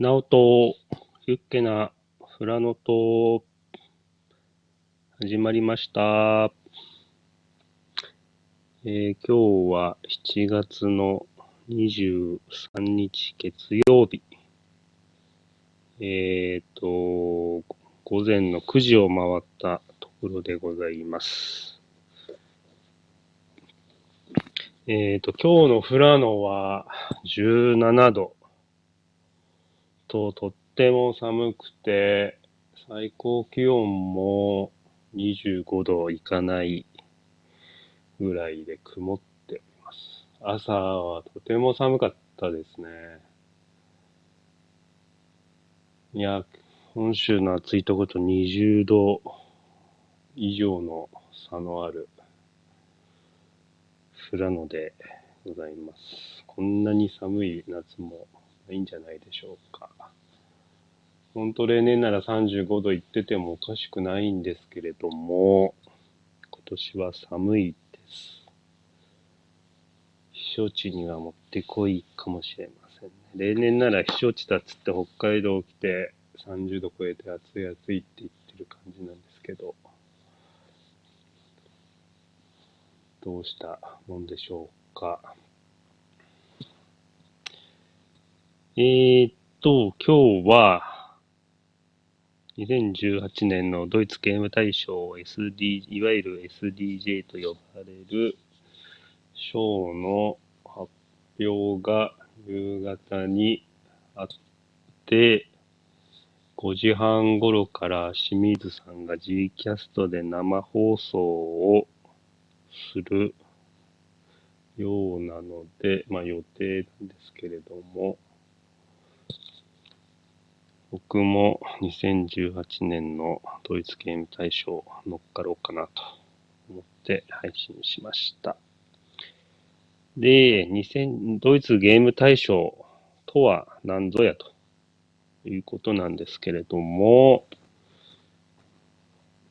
ナオト、ユッケなフラノト、始まりました。えー今日は7月の23日月曜日。えっ、と、午前の9時を回ったところでございます。えっ、と、今日の富良野は17度と、とっても寒くて、最高気温も25度いかないぐらいで曇っております。朝はとても寒かったですね。いや、本州の暑いとこと20度以上の差のある富良野でございます。こんなに寒い夏もないんじゃないでしょうか。本当例年なら35度いっててもおかしくないんですけれども、今年は寒いです。避暑地にはもってこいかもしれませんね。例年なら避暑地だっつって北海道来て30度超えて暑い暑いって言ってる感じなんですけど、どうしたもんでしょうか。えーっと、今日は、2018年のドイツゲーム大賞 SD、いわゆる SDJ と呼ばれる賞の発表が夕方にあって、5時半頃から清水さんが G キャストで生放送をするようなので、まあ予定なんですけれども、僕も2018年のドイツゲーム大賞乗っかろうかなと思って配信しました。で、2000ドイツゲーム大賞とは何ぞやということなんですけれども、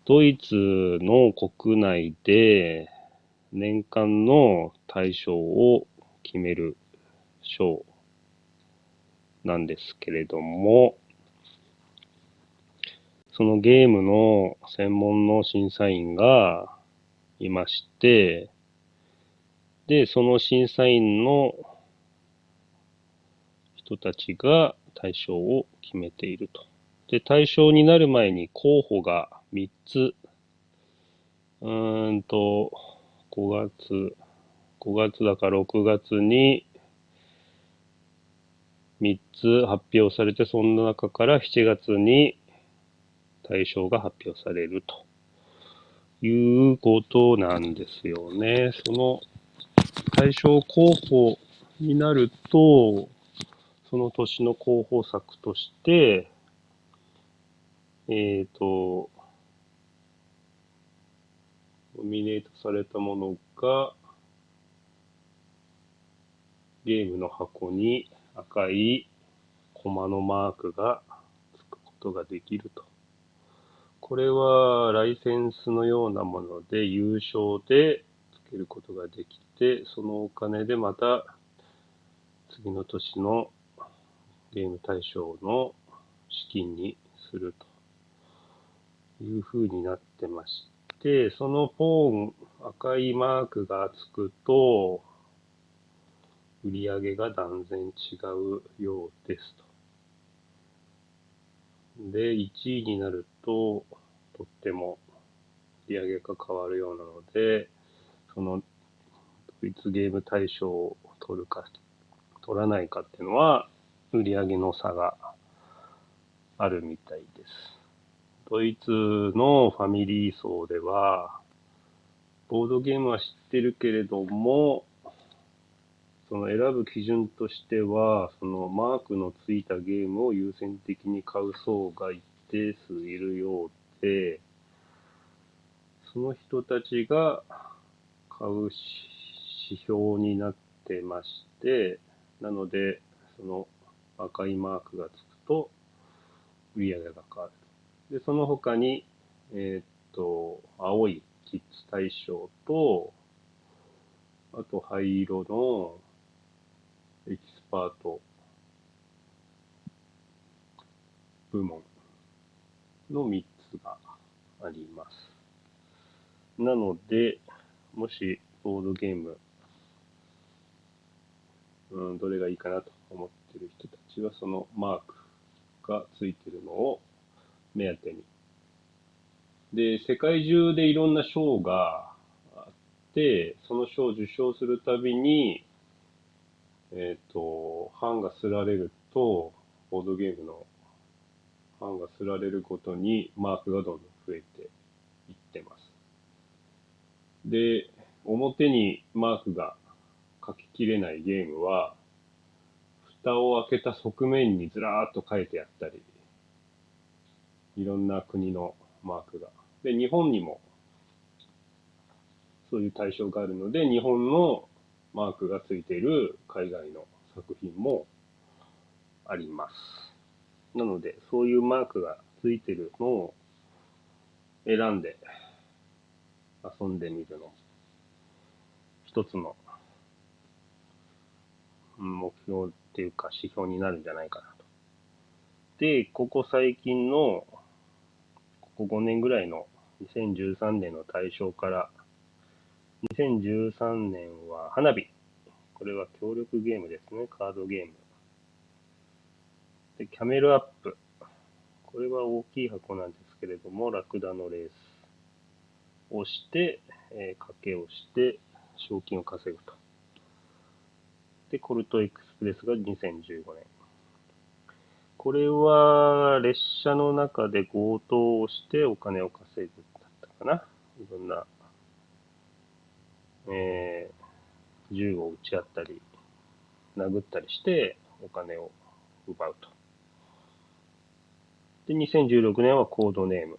ドイツの国内で年間の大賞を決める賞なんですけれども、そのゲームの専門の審査員がいまして、で、その審査員の人たちが対象を決めていると。で、対象になる前に候補が3つ、うーんと、5月、5月だか6月に3つ発表されて、その中から7月に対象が発表されるということなんですよね。その対象候補になると、その年の候補作として、えっ、と、ノミネートされたものが、ゲームの箱に赤いコマのマークがつくことができると。これはライセンスのようなもので優勝でつけることができて、そのお金でまた次の年のゲーム大賞の資金にするという風になってまして、そのポーン、赤いマークがつくと、売り上げが断然違うようですと。で、1位になると、とっても売り上げが変わるようなので、その、ドイツゲーム大賞を取るか、取らないかっていうのは、売り上げの差があるみたいです。ドイツのファミリー層では、ボードゲームは知ってるけれども、その選ぶ基準としては、そのマークのついたゲームを優先的に買う層が一定数いるようで、その人たちが買う指標になってまして、なので、その赤いマークがつくと、売り上げが変わる。で、その他に、えーっと、青いキッズ対象と、あと灰色のエキスパート部門の3つがあります。なので、もしボードゲーム、うん、どれがいいかなと思ってる人たちは、そのマークがついてるのを目当てに。で、世界中でいろんな賞があって、その賞を受賞するたびに、えっ、ー、と、版がすられると、ボードゲームの版がすられることにマークがどんどん増えていってます。で、表にマークが書ききれないゲームは、蓋を開けた側面にずらーっと書いてあったり、いろんな国のマークが。で、日本にもそういう対象があるので、日本のマークがついている海外の作品もあります。なので、そういうマークがついてるのを選んで遊んでみるの。一つの目標っていうか指標になるんじゃないかなと。で、ここ最近の、ここ5年ぐらいの2013年の対象から、2013年は花火。これは協力ゲームですね。カードゲーム。で、キャメルアップ。これは大きい箱なんですけれども、ラクダのレースをして、えー、賭けをして、賞金を稼ぐと。で、コルトエクスプレスが2015年。これは、列車の中で強盗をしてお金を稼ぐだったかな。いろんな、えー、銃を撃ち合ったり、殴ったりしてお金を奪うと。で、2016年はコードネーム。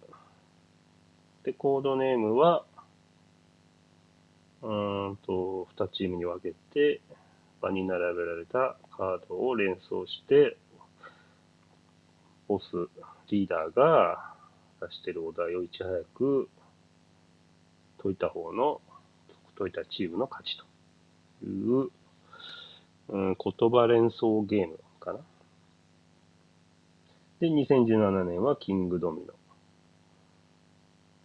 で、コードネームは、うんと、2チームに分けて、場に並べられたカードを連想して、ボス、リーダーが出してるお題をいち早く解いた方の、解いたチームの勝ちという、うん、言葉連想ゲームかな。で、2017年はキングドミノ。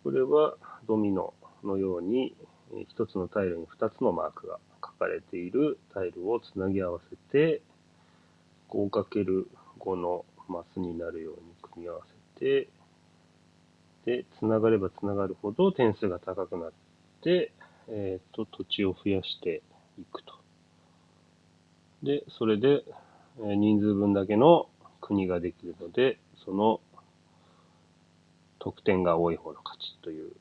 これはドミノのように、一つのタイルに二つのマークが書かれているタイルをつなぎ合わせて、5×5 のマスになるように組み合わせて、で、つながればつながるほど点数が高くなって、えっ、ー、と、土地を増やしていくと。で、それで、人数分だけの国ができるので、その得点が多い方の勝ちという、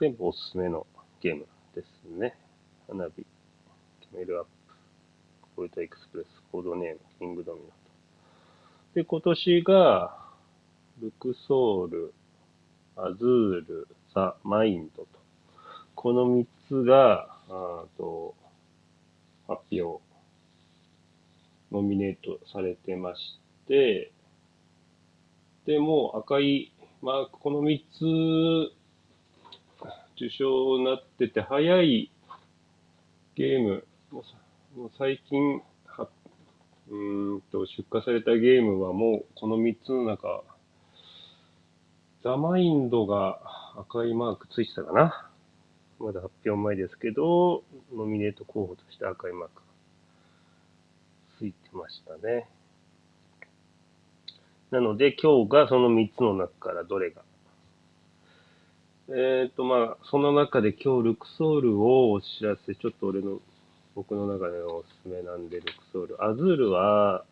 で、おすすめのゲームですね。花火、キメルアップ、ポルトエクスプレス、コードネーム、キングドミナと。で、今年が、ルクソール、アズール、ザ・マインドと。この3つが、あと、発表ノミネートされてまして、で、もう赤いマーク、この3つ受賞になってて、早いゲーム、もうもう最近は、うんと出荷されたゲームはもうこの3つの中、ザ・マインドが赤いマークついてたかな。まだ発表前ですけど、ノミネート候補として赤いマークついてましたね。なので、今日がその3つの中からどれが。えっ、ー、と、まあ、その中で今日ルクソールをお知らせ、ちょっと俺の、僕の中でのおすすめなんで、ルクソール。アズールは、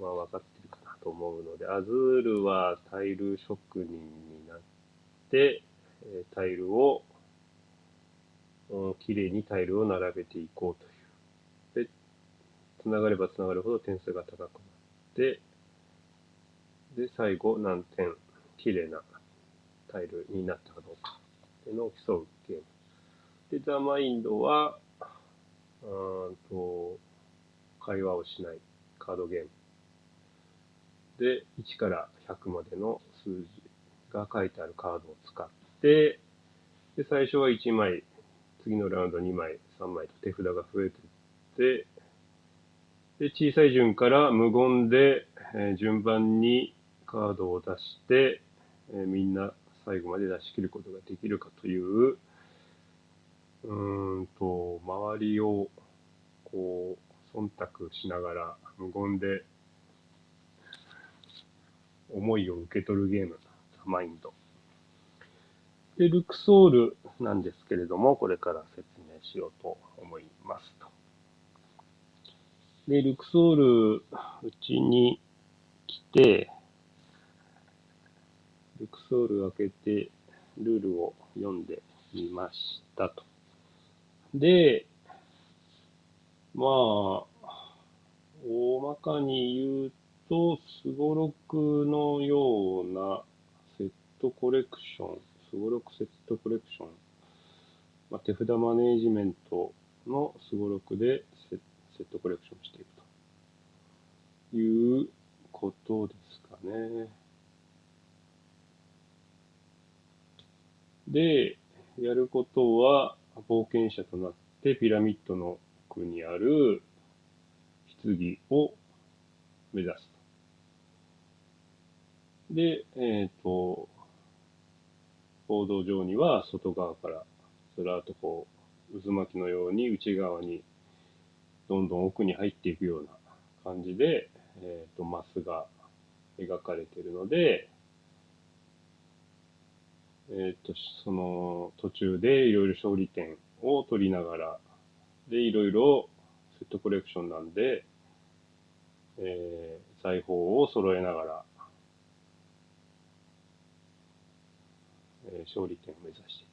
まあ、分かってるかなと思うので、アズールはタイル職人になって、タイルを、うん、綺麗にタイルを並べていこうというつながればつながるほど点数が高くなって、で、最後何点綺麗なタイルになったかどうかっていうのを競うゲーム。で、ザ・マインドは、うんと、会話をしないカードゲーム。で、1から100までの数字が書いてあるカードを使って、で、最初は1枚、次のラウンド2枚、3枚と手札が増えていって、で、小さい順から無言で、えー順番にカードを出して、えーみんな最後まで出し切ることができるかという、うーんと、周りを、こう、忖度しながら、無言で、思いを受け取るゲーム、マインド。で、ルクソールなんですけれども、これから説明しようと思いますと。で、ルクソール、うちに来て、ルクソール開けて、ルールを読んでみましたと。で、まあ、大まかに言うと、すごろくのようなセットコレクション、すごろくセットコレクション、まあ、手札マネージメントのすごろくでセットコレクションしていくということですかね。で、やることは、冒険者となってピラミッドの奥にある棺を目指す。で、えっ、と、ボード上には外側からずらっとこう、渦巻きのように内側にどんどん奥に入っていくような感じで、えっ、と、マスが描かれているので、えっ、と、その途中でいろいろ勝利点を取りながら、で、いろいろセットコレクションなんで、えー財宝を揃えながら、えー勝利点を目指してい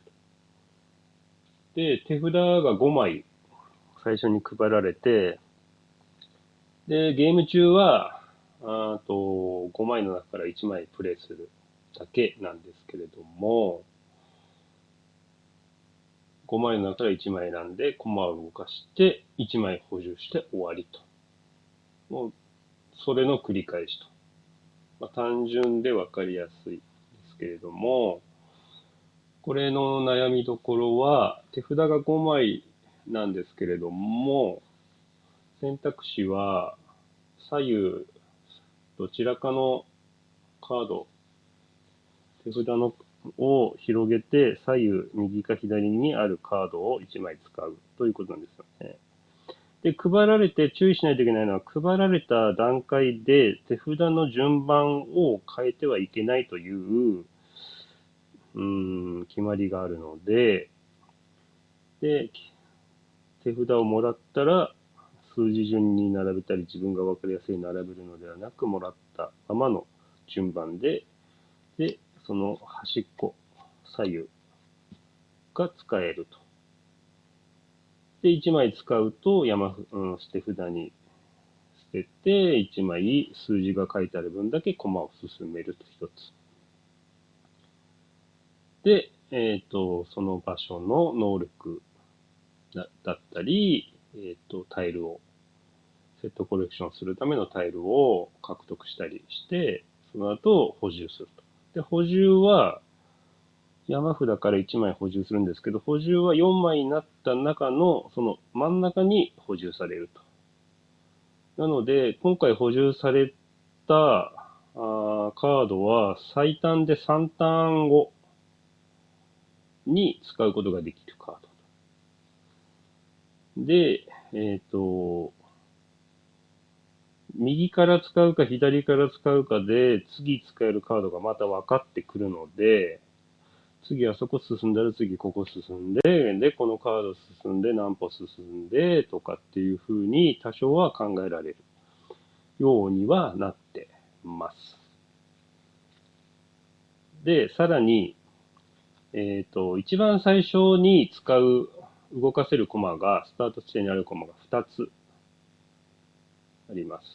く。で、手札が5枚最初に配られて、で、ゲーム中は、あと5枚の中から1枚プレイするだけなんですけれども、5枚の中から1枚選んで、コマを動かして、1枚補充して終わりと。もう、それの繰り返しと。まあ、単純で分かりやすいですけれども、これの悩みどころは、手札が5枚なんですけれども、選択肢は左右どちらかのカード、手札のを広げて左右右か左にあるカードを1枚使うということなんですよね。で、配られて注意しないといけないのは、配られた段階で手札の順番を変えてはいけないという、うん、決まりがあるので、で、手札をもらったら、数字順に並べたり、自分が分かりやすい並べるのではなく、もらったままの順番で、で、その端っこ、左右が使えると。で、1枚使うと山、うん、捨て札に捨てて、1枚数字が書いてある分だけ駒を進めると一つ。で、えっ、と、その場所の能力だったり、えっ、と、タイルを、セットコレクションするためのタイルを獲得したりして、その後補充すると。で、補充は、山札から1枚補充するんですけど、補充は4枚になった中の、その真ん中に補充されると。なので、今回補充されたあーカードは最短で3ターン後に使うことができる。で、えっ、と、右から使うか左から使うかで、次使えるカードがまた分かってくるので、次はそこ進んだら次ここ進んで、で、このカード進んで何歩進んでとかっていう風に多少は考えられるようにはなってます。で、さらに、えっ、と、一番最初に使う動かせるコマが、スタート地点にあるコマが2つあります。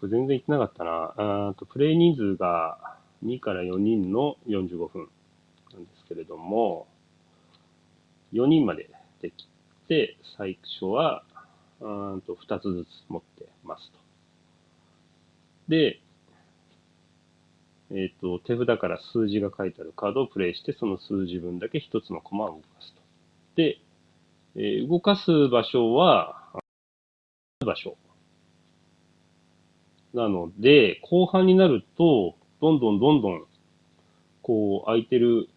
これ全然言ってなかったな。とプレイ人数が2から4人の45分なんですけれども、4人までできて、最初はと2つずつ持ってますと。で、えっ、と、手札から数字が書いてあるカードをプレイして、その数字分だけ1つのコマを動かすと。え動かす場所は、場所。なので、後半になると、どんどんどんどん、こう、空いてる、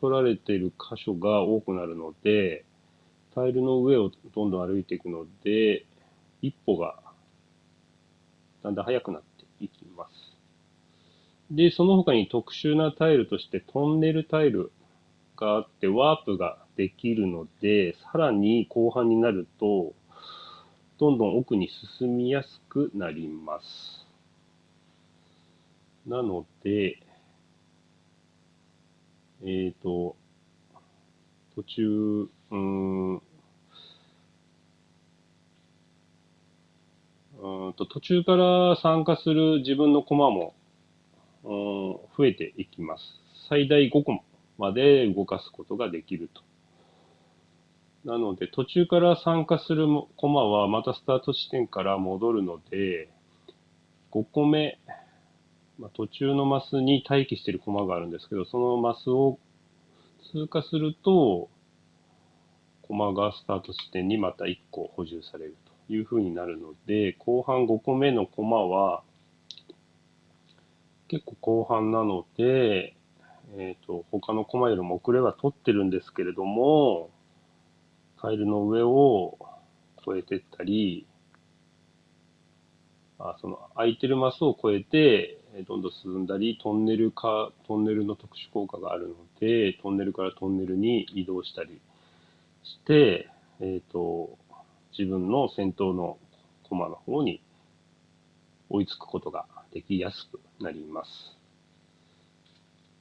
取られてる箇所が多くなるので、タイルの上をどんどん歩いていくので、一歩がだんだん速くなっていきます。で、その他に特殊なタイルとしてトンネルタイルがあってワープができるので、さらに後半になると、どんどん奥に進みやすくなります。なので、えっ、ー、と、途中、うん、うんと途中から参加する自分のコマも、うん、増えていきます。最大5コマまで動かすことができると。なので、途中から参加するコマはまたスタート地点から戻るので、5個目、まあ、途中のマスに待機しているコマがあるんですけど、そのマスを通過すると、コマがスタート地点にまた1個補充されるという風になるので、後半5個目のコマは、結構後半なので、えっ、ー、と、他のコマよりも遅れは取ってるんですけれども、タイルの上を越えてったり、あその空いてるマスを越えて、どんどん進んだり、トンネルか、トンネルの特殊効果があるので、トンネルからトンネルに移動したりして、えっ、ー、と、自分の先頭のコマの方に追いつくことができやすくなります。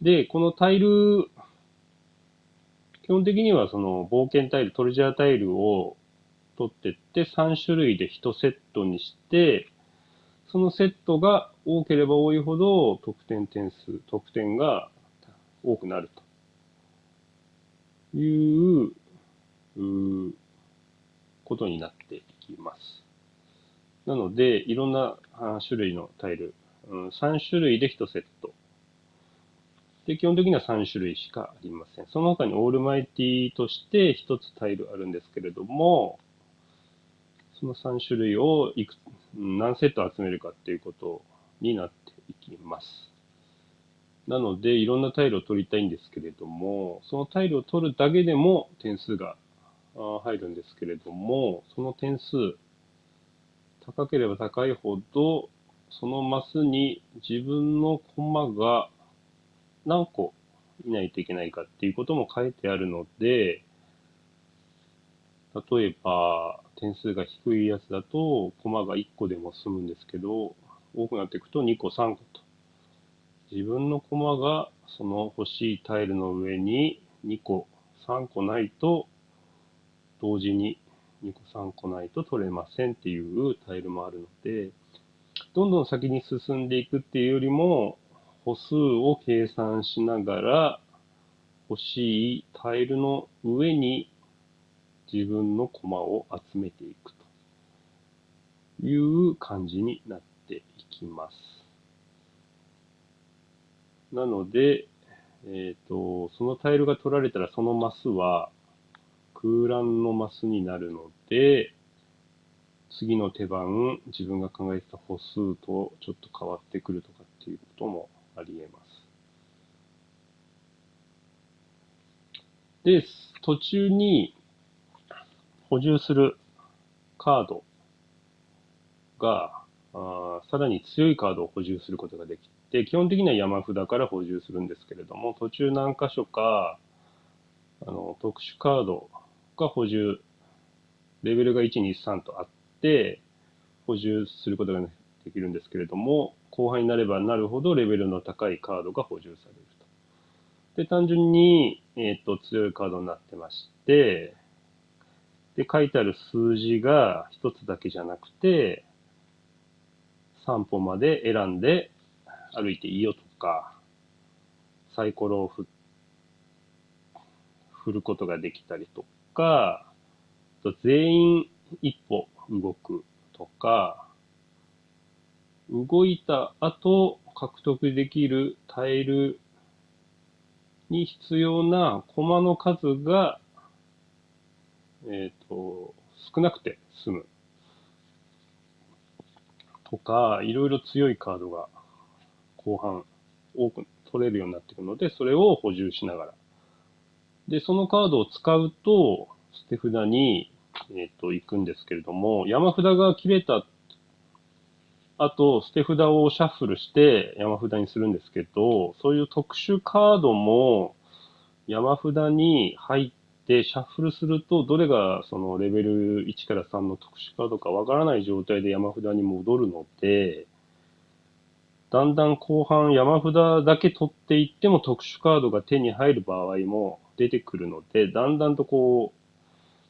で、このタイル基本的にはその冒険タイル、トレジャータイルを取ってって3種類で1セットにして、そのセットが多ければ多いほど得点点数、得点が多くなると。いう、うことになっていきます。なので、いろんな種類のタイル、3種類で1セット。で、基本的には3種類しかありません。その他にオールマイティとして1つタイルあるんですけれども、その3種類をいく何セット集めるかっていうことになっていきます。なので、いろんなタイルを取りたいんですけれども、そのタイルを取るだけでも点数が入るんですけれども、その点数、高ければ高いほど、そのマスに自分のコマが何個いないといけないかっていうことも書いてあるので、例えば、点数が低いやつだと、コマが1個でも済むんですけど、多くなっていくと2個、3個と。自分のコマがその欲しいタイルの上に2個、3個ないと、同時に2個、3個ないと取れませんっていうタイルもあるので、どんどん先に進んでいくっていうよりも、歩数を計算しながら欲しいタイルの上に自分のコマを集めていくという感じになっていきます。なので、えっ、ー、と、そのタイルが取られたらそのマスは空欄のマスになるので、次の手番、自分が考えてた歩数とちょっと変わってくるとかっていうこともあり得ます。で、途中に補充するカードが、あさらに強いカードを補充することができて、基本的には山札から補充するんですけれども、途中何箇所か、あの、特殊カードが補充、レベルが1、2、3とあって、補充することができるんですけれども、後半になればなるほどレベルの高いカードが補充されると。で、単純に、えっ、と、強いカードになってまして、で、書いてある数字が一つだけじゃなくて、3歩まで選んで歩いていいよとか、サイコロを振振ることができたりとか、全員一歩動くとか、動いた後獲得できるタイルに必要なコマの数が、えっ、ー、と、少なくて済む。とか、いろいろ強いカードが後半多く取れるようになってくるので、それを補充しながら。で、そのカードを使うと、捨て札に、えっ、と、行くんですけれども、山札が切れたあと、捨て札をシャッフルして山札にするんですけど、そういう特殊カードも山札に入ってシャッフルすると、どれがそのレベル1から3の特殊カードかわからない状態で山札に戻るので、だんだん後半山札だけ取っていっても特殊カードが手に入る場合も出てくるので、だんだんとこ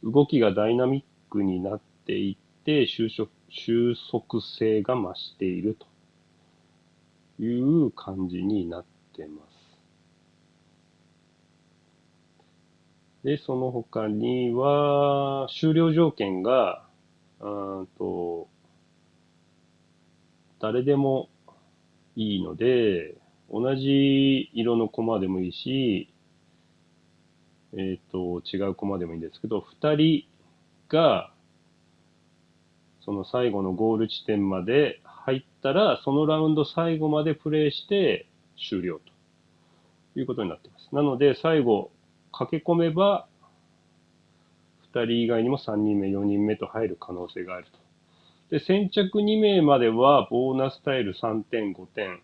う、動きがダイナミックになっていって、収束収束性が増しているという感じになってます。で、その他には、終了条件が、うんと、誰でもいいので、同じ色のコマでもいいし、えっ、ー、と、違うコマでもいいんですけど、二人がその最後のゴール地点まで入ったら、そのラウンド最後までプレイして終了ということになっています。なので、最後、駆け込めば、2人以外にも3人目、4人目と入る可能性があると。で、先着2名までは、ボーナスタイル3点、5点。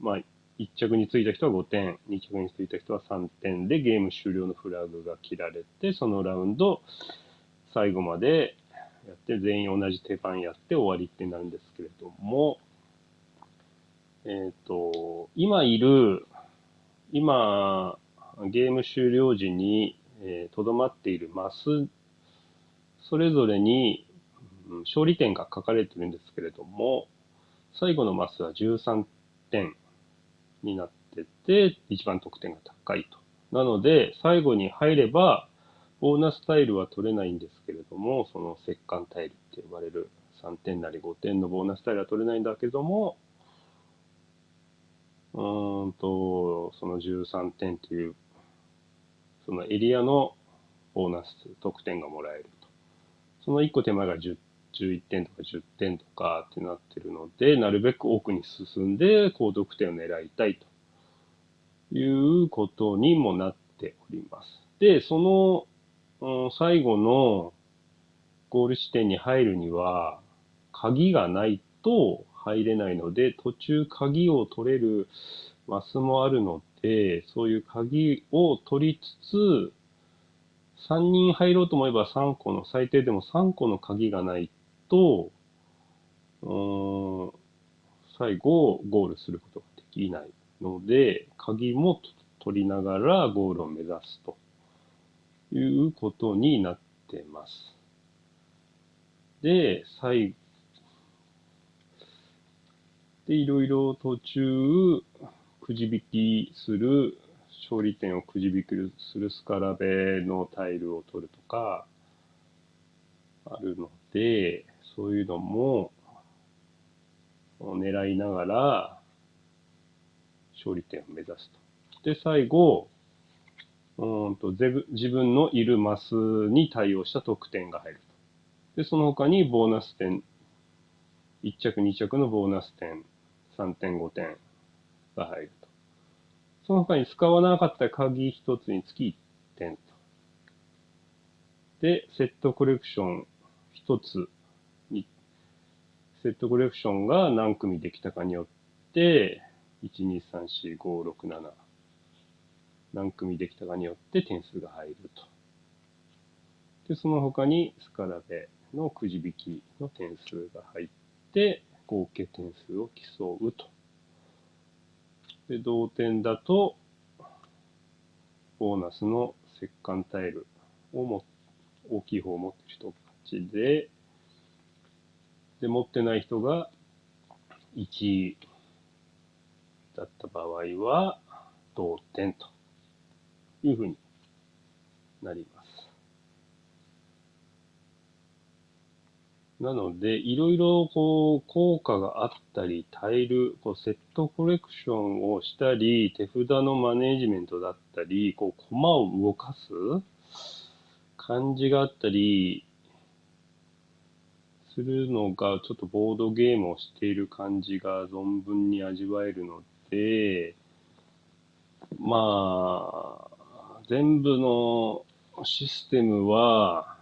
まあ、1着についた人は5点、2着についた人は3点でゲーム終了のフラグが切られて、そのラウンド、最後までやって、全員同じ手番やって終わりってなるんですけれども、えっ、ー、と、今いる、今、ゲーム終了時に、えー、とどまっているマス、それぞれに、うん、勝利点が書かれてるんですけれども、最後のマスは13点になってて、一番得点が高いと。なので、最後に入れば、ボーナスタイルは取れないんですけれども、その折換タイルって呼ばれる3点なり5点のボーナスタイルは取れないんだけども、うーんと、その13点という、そのエリアのボーナス得点がもらえると。その1個手前が10 11点とか10点とかってなってるので、なるべく奥に進んで高得点を狙いたいということにもなっております。で、その最後のゴール地点に入るには、鍵がないと入れないので、途中鍵を取れるマスもあるので、そういう鍵を取りつつ、3人入ろうと思えば3個の、最低でも3個の鍵がないと、うん、最後ゴールすることができないので、鍵も取りながらゴールを目指すと。いうことになってます。で、最後で、いろいろ途中、くじ引きする、勝利点をくじ引きするスカラベのタイルを取るとか、あるので、そういうのも、狙いながら、勝利点を目指すと。で、最後、うんと自分のいるマスに対応した得点が入ると。で、その他にボーナス点、1着2着のボーナス点、3点5点が入ると。その他に使わなかった鍵1つにつき1点と。で、セットコレクション1つに、セットコレクションが何組できたかによって、1、2、3、4、5、6、7、何組できたかによって点数が入ると。で、その他にスカラベのくじ引きの点数が入って、合計点数を競うと。で、同点だと、ボーナスの折換タイルをも、大きい方を持ってる人勝ちで、で、持ってない人が1位だった場合は、同点と。いうふうになります。なので、いろいろこう、効果があったり、タイル、こうセットコレクションをしたり、手札のマネジメントだったり、こう、コマを動かす感じがあったりするのが、ちょっとボードゲームをしている感じが存分に味わえるので、まあ、全部のシステムは、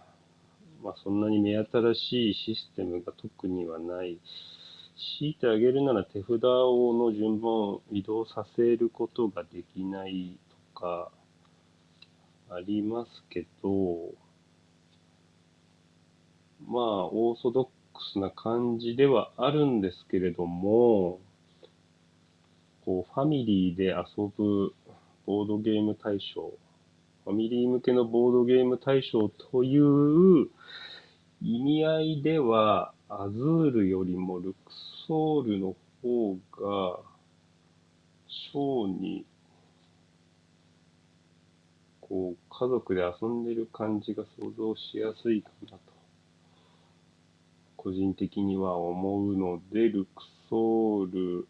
まあそんなに目新しいシステムが特にはない。強いてあげるなら手札をの順番を移動させることができないとか、ありますけど、まあ、オーソドックスな感じではあるんですけれども、こう、ファミリーで遊ぶボードゲーム大賞、ファミリー向けのボードゲーム大賞という意味合いでは、アズールよりもルクソールの方が、賞に、こう、家族で遊んでる感じが想像しやすいかなと。個人的には思うので、ルクソール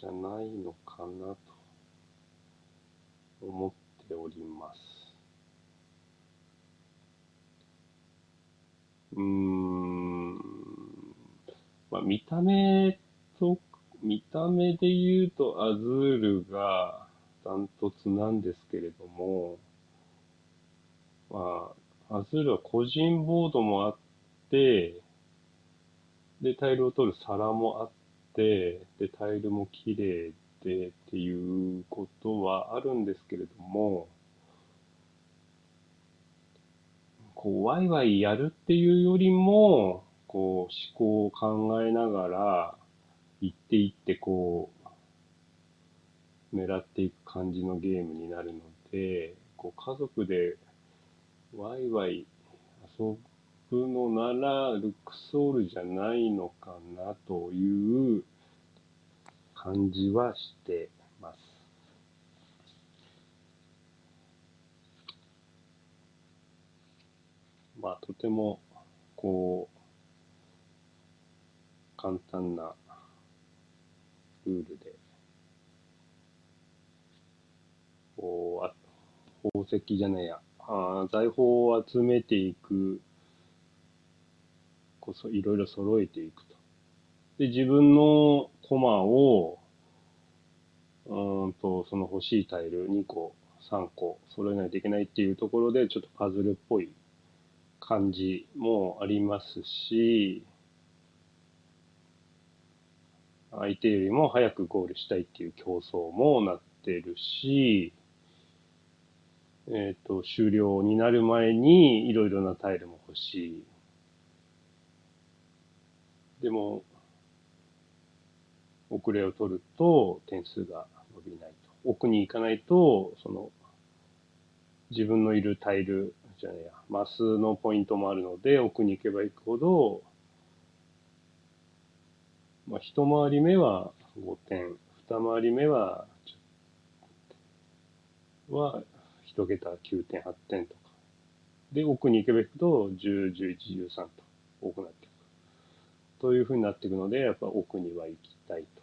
じゃないのかなと思っております。うーん、まあ、見た目と、見た目で言うとアズールがダントツなんですけれども、まあ、アズールは個人ボードもあって、で、タイルを取る皿もあって、で、タイルも綺麗でっていうことはあるんですけれども、こう、ワイワイやるっていうよりも、こう、思考を考えながら、行っていって、こう、狙っていく感じのゲームになるので、こう、家族でワイワイ遊くのなら、ルックソールじゃないのかなという感じはしてます。まあ、とても、こう、簡単なルールで、こう、あ宝石じゃないや、あ財宝を集めていくこそいろいろ揃えていくと。で、自分のコマを、うんと、その欲しいタイル2個、3個揃えないといけないっていうところで、ちょっとパズルっぽい感じもありますし、相手よりも早くゴールしたいっていう競争もなってるし、えっ、ー、と、終了になる前にいろいろなタイルも欲しい。でも、遅れを取ると点数が伸びないと。奥に行かないと、その、自分のいるタイルじゃないや、マスのポイントもあるので、奥に行けば行くほど、まあ、一回り目は5点、二回り目は、は、一桁9点、8点とか。で、奥に行けば行くと、10、11、13と多くなっていくというふうになっていくので、やっぱ奥には行きたいと。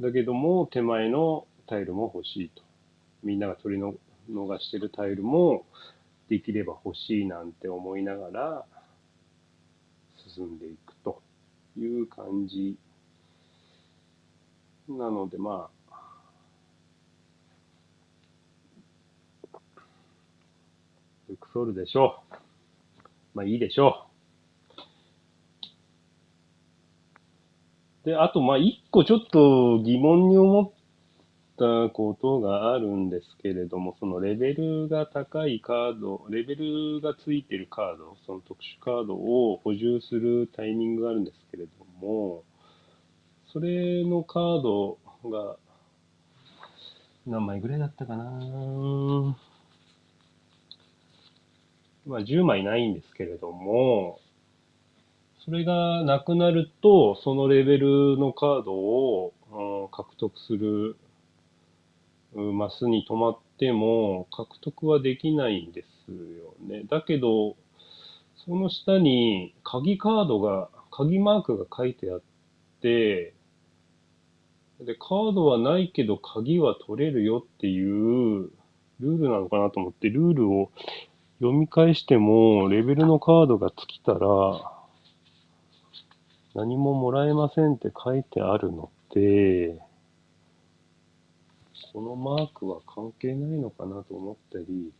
だけども、手前のタイルも欲しいと。みんなが取りの逃してるタイルも、できれば欲しいなんて思いながら、進んでいくという感じ。なので、まあ、ルクソールでしょう。まあいいでしょう。で、あと、まあ、一個ちょっと疑問に思ったことがあるんですけれども、そのレベルが高いカード、レベルがついてるカード、その特殊カードを補充するタイミングがあるんですけれども、それのカードが、何枚ぐらいだったかな？まあ、10枚ないんですけれども、それがなくなると、そのレベルのカードを、獲得するマスに止まっても獲得はできないんですよね。だけど、その下に鍵カードが、鍵マークが書いてあって、で、カードはないけど鍵は取れるよっていうルールなのかなと思って、ルールを読み返しても、レベルのカードが尽きたら、何ももらえませんって書いてあるので、このマークは関係ないのかなと思ったり、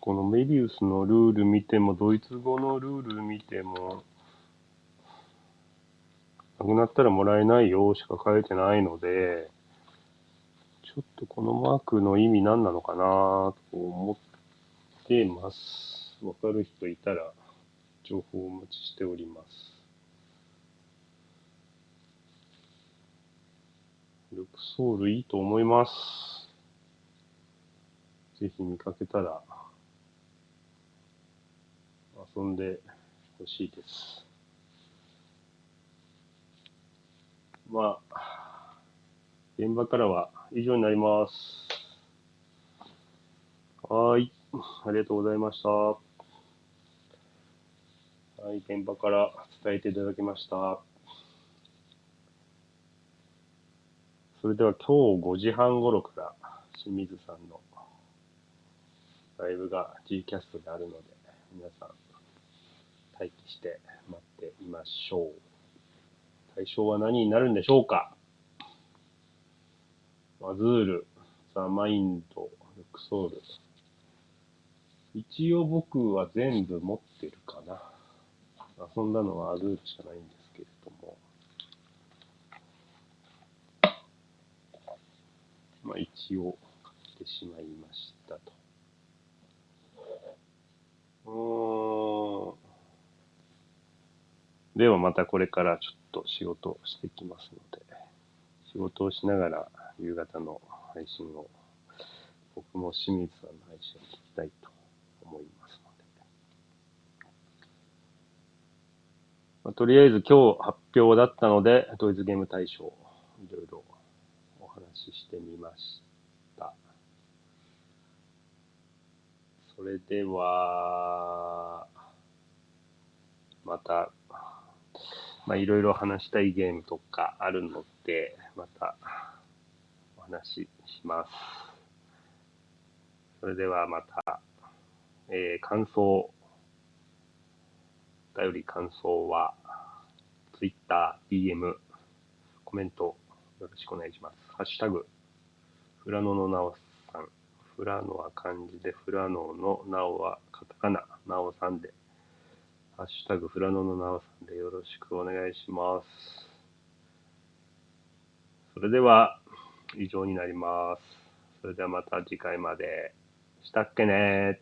このメビウスのルール見ても、ドイツ語のルール見ても、なくなったらもらえないよしか書いてないので、ちょっとこのマークの意味何なのかなと思ってます。わかる人いたら情報をお待ちしております。ルクソールいいと思います。ぜひ見かけたら遊んでほしいです。まあ、現場からは以上になります。はい。ありがとうございました。はい。現場から伝えていただきました。それでは今日5時半頃から清水さんのライブが G キャストであるので、皆さん待機して待っていましょう。対象は何になるんでしょうか？マズール、ザ・マインド、ルクソール。一応僕は全部持ってるかな。遊んだのはアズールしかないんですけれども。まあ一応買ってしまいましたと。うん。ではまたこれからちょっと仕事をしてきますので、仕事をしながら夕方の配信を、僕も清水さんの配信を聞きたいと思いますので。まあ、とりあえず今日発表だったので、トイズゲーム大賞、いろいろお話ししてみました。それでは、またまあ、いろいろ話したいゲームとかあるので、またお話しします。それではまた、えー、感想、便り感想は、Twitter、DM、コメントよろしくお願いします。ハッシュタグ、フラノのなおさん。フラノは漢字で、フラノのなおはカタカナ、なおさんでハッシュタグ、フラノのなおさんでよろしくお願いします。それでは、以上になります。それではまた次回まで。したっけね